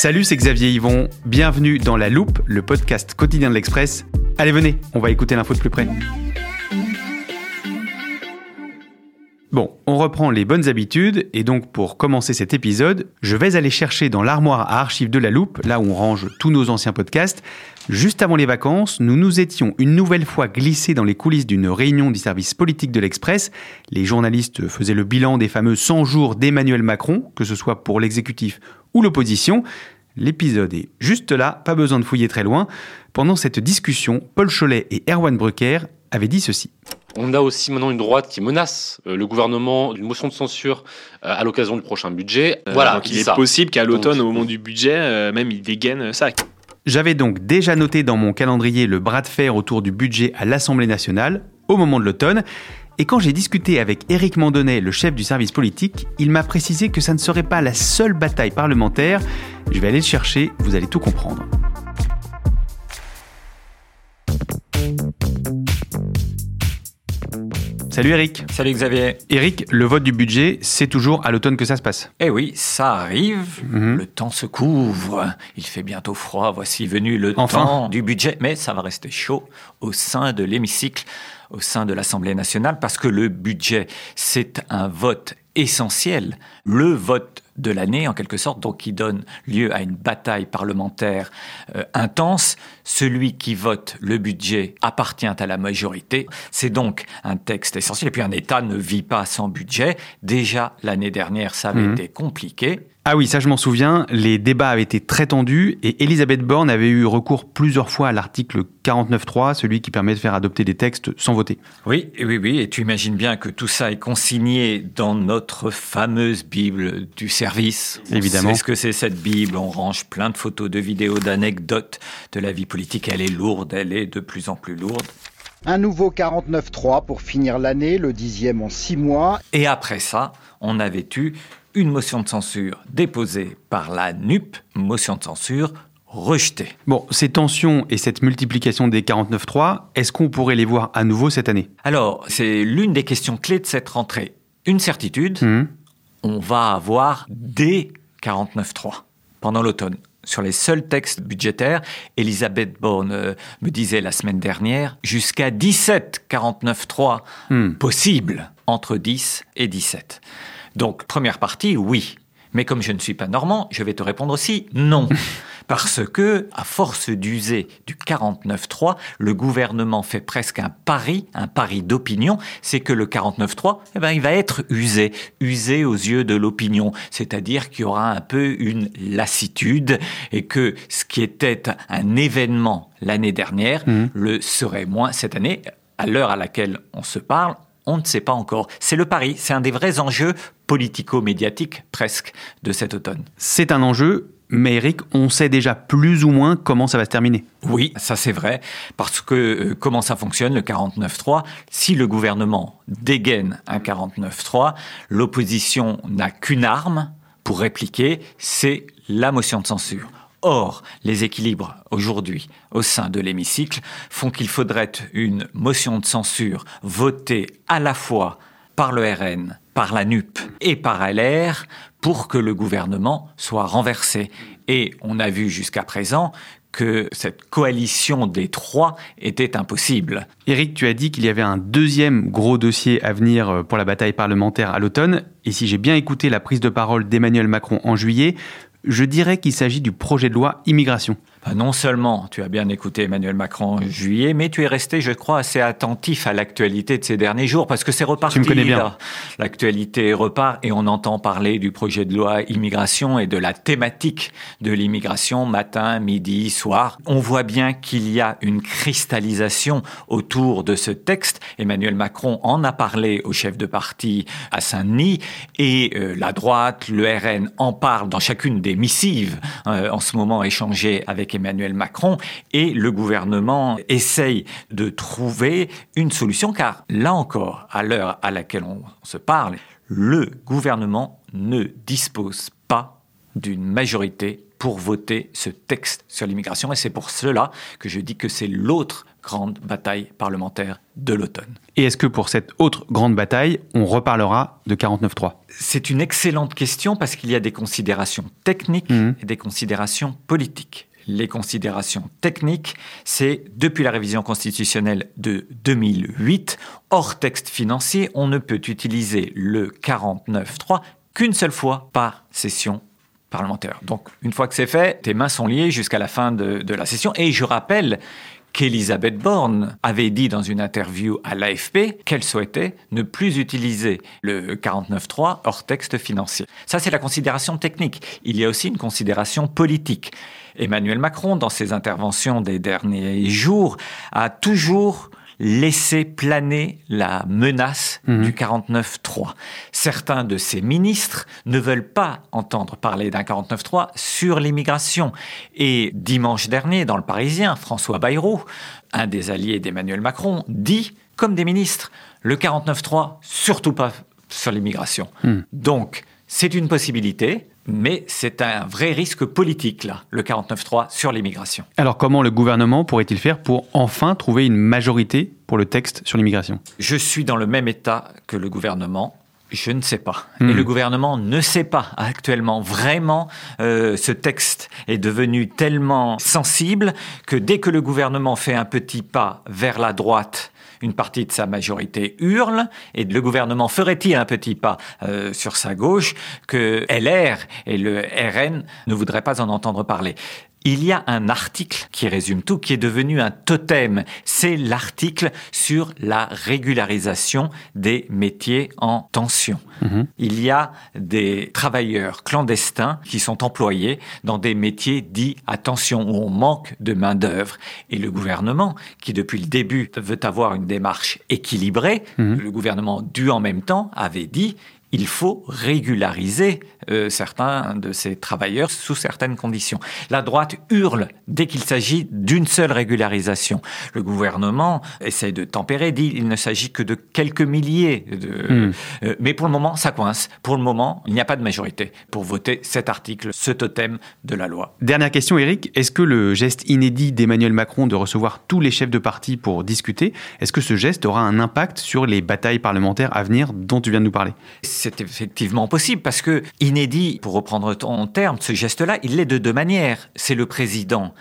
Salut, c'est Xavier Yvon. Bienvenue dans La Loupe, le podcast quotidien de l'Express. Allez, venez, on va écouter l'info de plus près. Bon, on reprend les bonnes habitudes et donc pour commencer cet épisode, je vais aller chercher dans l'armoire à archives de la loupe, là où on range tous nos anciens podcasts. Juste avant les vacances, nous nous étions une nouvelle fois glissés dans les coulisses d'une réunion du service politique de l'Express. Les journalistes faisaient le bilan des fameux 100 jours d'Emmanuel Macron, que ce soit pour l'exécutif ou l'opposition. L'épisode est juste là, pas besoin de fouiller très loin. Pendant cette discussion, Paul Cholet et Erwan Brucker avaient dit ceci. On a aussi maintenant une droite qui menace euh, le gouvernement d'une motion de censure euh, à l'occasion du prochain budget. Euh, voilà, donc il est ça. possible qu'à l'automne, au moment du budget, même il dégaine ça. J'avais donc déjà noté dans mon calendrier le bras de fer autour du budget à l'Assemblée nationale au moment de l'automne. Et quand j'ai discuté avec Éric Mandonnet, le chef du service politique, il m'a précisé que ça ne serait pas la seule bataille parlementaire. Je vais aller le chercher, vous allez tout comprendre. Salut Eric. Salut Xavier. Eric, le vote du budget, c'est toujours à l'automne que ça se passe. Eh oui, ça arrive. Mhm. Le temps se couvre. Il fait bientôt froid. Voici venu le temps du budget. Mais ça va rester chaud au sein de l'hémicycle, au sein de l'Assemblée nationale, parce que le budget, c'est un vote essentiel. Le vote de l'année, en quelque sorte, donc qui donne lieu à une bataille parlementaire euh, intense. Celui qui vote le budget appartient à la majorité. C'est donc un texte essentiel. Et puis un État ne vit pas sans budget. Déjà, l'année dernière, ça avait mhm. été compliqué. Ah oui, ça je m'en souviens, les débats avaient été très tendus et Elisabeth Borne avait eu recours plusieurs fois à l'article 49.3, celui qui permet de faire adopter des textes sans voter. Oui, oui, oui, et tu imagines bien que tout ça est consigné dans notre fameuse Bible du service. Évidemment. C'est ce que c'est cette Bible, on range plein de photos, de vidéos, d'anecdotes de la vie politique, elle est lourde, elle est de plus en plus lourde. Un nouveau 49.3 pour finir l'année, le dixième en six mois. Et après ça, on avait eu une motion de censure déposée par la NUP, motion de censure rejetée. Bon, ces tensions et cette multiplication des 49.3, est-ce qu'on pourrait les voir à nouveau cette année? Alors, c'est l'une des questions clés de cette rentrée. Une certitude, mmh. on va avoir des 49.3 pendant l'automne. Sur les seuls textes budgétaires, Elisabeth Borne euh, me disait la semaine dernière, jusqu'à 17 49.3 mmh. possibles entre 10 et 17. Donc, première partie, oui. Mais comme je ne suis pas normand, je vais te répondre aussi non. Parce que, à force d'user du 49.3, le gouvernement fait presque un pari, un pari d'opinion, c'est que le 49.3, eh ben, il va être usé, usé aux yeux de l'opinion. C'est-à-dire qu'il y aura un peu une lassitude et que ce qui était un événement l'année dernière mmh. le serait moins cette année. À l'heure à laquelle on se parle, on ne sait pas encore. C'est le pari, c'est un des vrais enjeux politico-médiatiques presque de cet automne. C'est un enjeu, mais Eric, on sait déjà plus ou moins comment ça va se terminer. Oui, ça c'est vrai, parce que euh, comment ça fonctionne le 49-3 Si le gouvernement dégaine un 49-3, l'opposition n'a qu'une arme pour répliquer, c'est la motion de censure. Or, les équilibres aujourd'hui au sein de l'hémicycle font qu'il faudrait une motion de censure votée à la fois par le RN, par la NUP et par LR pour que le gouvernement soit renversé. Et on a vu jusqu'à présent que cette coalition des trois était impossible. Éric, tu as dit qu'il y avait un deuxième gros dossier à venir euh, pour la bataille parlementaire à l'automne. Et si j'ai bien écouté la prise de parole d'Emmanuel Macron en juillet, je dirais qu'il s'agit du projet de loi immigration. Bah, non seulement tu as bien écouté Emmanuel Macron en juillet, mais tu es resté, je crois, assez attentif à l'actualité de ces derniers jours, parce que c'est reparti. Tu me connais bien. L'actualité repart et on entend parler du projet de loi immigration et de la thématique de l'immigration matin, midi, soir. On voit bien qu'il y a une cristallisation autour de ce texte. Emmanuel Macron en a parlé au chef de parti à Saint-Denis et euh, la droite, le RN en parle dans chacune des missives euh, en ce moment échangées avec Emmanuel Macron et le gouvernement essaye de trouver une solution car là encore, à l'heure à laquelle on se parle, le gouvernement ne dispose pas d'une majorité pour voter ce texte sur l'immigration et c'est pour cela que je dis que c'est l'autre grande bataille parlementaire de l'automne. Et est-ce que pour cette autre grande bataille, on reparlera de 49.3 C'est une excellente question parce qu'il y a des considérations techniques mmh. et des considérations politiques les considérations techniques, c'est depuis la révision constitutionnelle de 2008, hors texte financier, on ne peut utiliser le 49.3 qu'une seule fois par session parlementaire. Donc, une fois que c'est fait, tes mains sont liées jusqu'à la fin de, la session. Et je rappelle qu'Elisabeth Borne avait dit dans une interview à l'AFP qu'elle souhaitait ne plus utiliser le 49.3 hors texte financier. Ça, c'est la considération technique. Il y a aussi une considération politique. Emmanuel Macron, dans ses interventions des derniers jours, a toujours laissé planer la menace mhm. du 49-3. Certains de ses ministres ne veulent pas entendre parler d'un 49-3 sur l'immigration. Et dimanche dernier, dans le Parisien, François Bayrou, un des alliés d'Emmanuel Macron, dit, comme des ministres, le 49-3, surtout pas sur l'immigration. Mhm. Donc, c'est une possibilité mais c'est un vrai risque politique, là, le 49.3 sur l'immigration. Alors comment le gouvernement pourrait-il faire pour enfin trouver une majorité pour le texte sur l'immigration? Je suis dans le même état que le gouvernement. Je ne sais pas. Et hmm. le gouvernement ne sait pas actuellement. Vraiment, euh, ce texte est devenu tellement sensible que dès que le gouvernement fait un petit pas vers la droite, une partie de sa majorité hurle, et le gouvernement ferait-il un petit pas euh, sur sa gauche que LR et le RN ne voudraient pas en entendre parler? Il y a un article qui résume tout, qui est devenu un totem. C'est l'article sur la régularisation des métiers en tension. Mhm. Il y a des travailleurs clandestins qui sont employés dans des métiers dits à tension, où on manque de main-d'œuvre. Et le gouvernement, qui depuis le début veut avoir une démarche équilibrée, mhm. le gouvernement du en même temps avait dit il faut régulariser euh, certains de ces travailleurs sous certaines conditions. La droite hurle dès qu'il s'agit d'une seule régularisation. Le gouvernement essaie de tempérer, dit il ne s'agit que de quelques milliers. De, hmm. euh, mais pour le moment, ça coince. Pour le moment, il n'y a pas de majorité pour voter cet article, ce totem de la loi. Dernière question, Eric. Est-ce que le geste inédit d'Emmanuel Macron de recevoir tous les chefs de parti pour discuter, est-ce que ce geste aura un impact sur les batailles parlementaires à venir dont tu viens de nous parler? C'est effectivement possible parce que inédit, pour reprendre ton terme, ce geste-là, il l'est de deux manières. C'est le président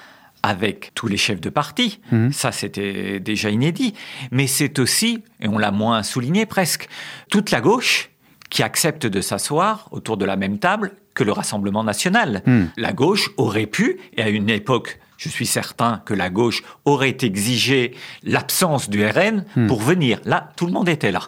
avec tous les chefs de parti, mhm. ça c'était déjà inédit, mais c'est aussi, et on l'a moins souligné presque, toute la gauche qui accepte de s'asseoir autour de la même table que le Rassemblement national. Mhm. La gauche aurait pu, et à une époque je suis certain que la gauche aurait exigé l'absence du RN hmm. pour venir. Là, tout le monde était là.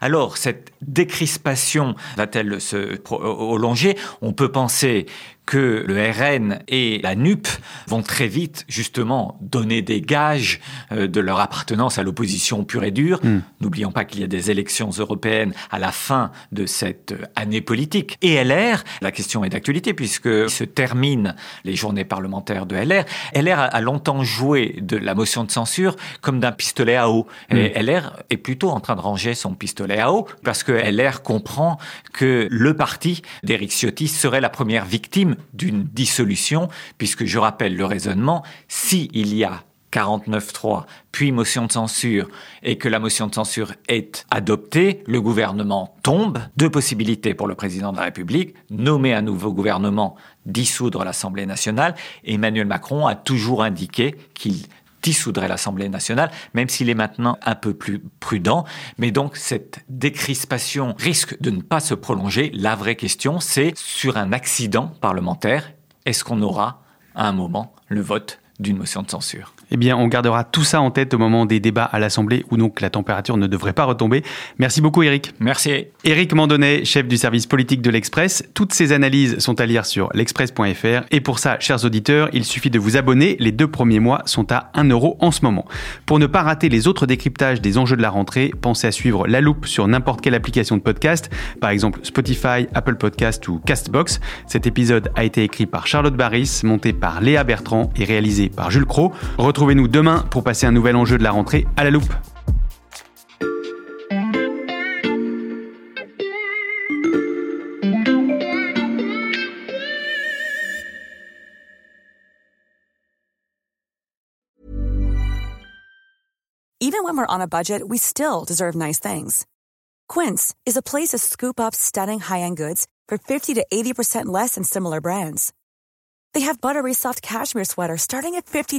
Alors, cette décrispation va-t-elle se prolonger On peut penser que le RN et la NUP vont très vite justement donner des gages euh, de leur appartenance à l'opposition pure et dure. Hmm. N'oublions pas qu'il y a des élections européennes à la fin de cette année politique. Et LR, la question est d'actualité puisque se terminent les journées parlementaires de LR. LR a longtemps joué de la motion de censure comme d'un pistolet à eau. Et hmm. LR est plutôt en train de ranger son pistolet à eau parce que LR comprend que le parti d'Éric Ciotti serait la première victime d'une dissolution, puisque je rappelle le raisonnement, s'il y a 49.3, puis motion de censure, et que la motion de censure est adoptée, le gouvernement tombe. Deux possibilités pour le président de la République, nommer un nouveau gouvernement, dissoudre l'Assemblée nationale. Emmanuel Macron a toujours indiqué qu'il dissoudrait l'Assemblée nationale, même s'il est maintenant un peu plus prudent. Mais donc cette décrispation risque de ne pas se prolonger. La vraie question, c'est sur un accident parlementaire, est-ce qu'on aura à un moment le vote d'une motion de censure? Eh bien, on gardera tout ça en tête au moment des débats à l'Assemblée où donc la température ne devrait pas retomber. Merci beaucoup, Eric. Merci. Eric Mandonnet, chef du service politique de l'Express. Toutes ces analyses sont à lire sur l'express.fr. Et pour ça, chers auditeurs, il suffit de vous abonner. Les deux premiers mois sont à 1 euro en ce moment. Pour ne pas rater les autres décryptages des enjeux de la rentrée, pensez à suivre La Loupe sur n'importe quelle application de podcast, par exemple Spotify, Apple Podcast ou Castbox. Cet épisode a été écrit par Charlotte Barris, monté par Léa Bertrand et réalisé par Jules Cro. Retrouvez-nous demain pour passer un nouvel enjeu de la rentrée à la loupe. Even when we're on a budget, we still deserve nice things. Quince is a place to scoop up stunning high-end goods for 50 to 80% less than similar brands. They have buttery soft cashmere sweaters starting at $50